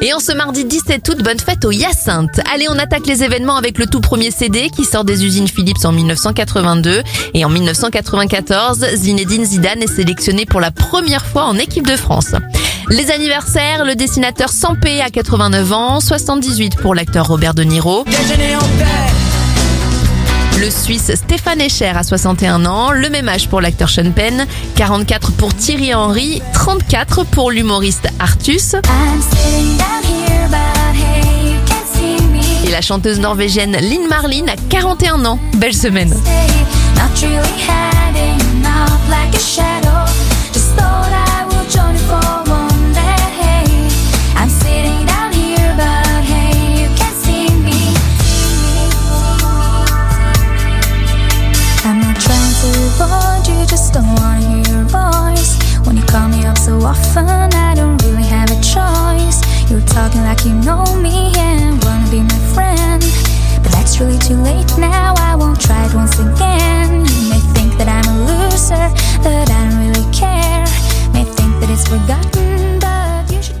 Et en ce mardi 17 août, bonne fête au Hyacinthe. Allez, on attaque les événements avec le tout premier CD qui sort des usines Philips en 1982. Et en 1994, Zinedine Zidane est sélectionné pour la première fois en équipe de France. Les anniversaires, le dessinateur Sampé à 89 ans, 78 pour l'acteur Robert De Niro. Le Suisse Stéphane Escher à 61 ans, le même âge pour l'acteur Sean Penn, 44 pour Thierry Henry, 34 pour l'humoriste Artus chanteuse norvégienne Lynn Marlin à 41 ans. Belle semaine. me often, I don't really have a choice. You're talking like you know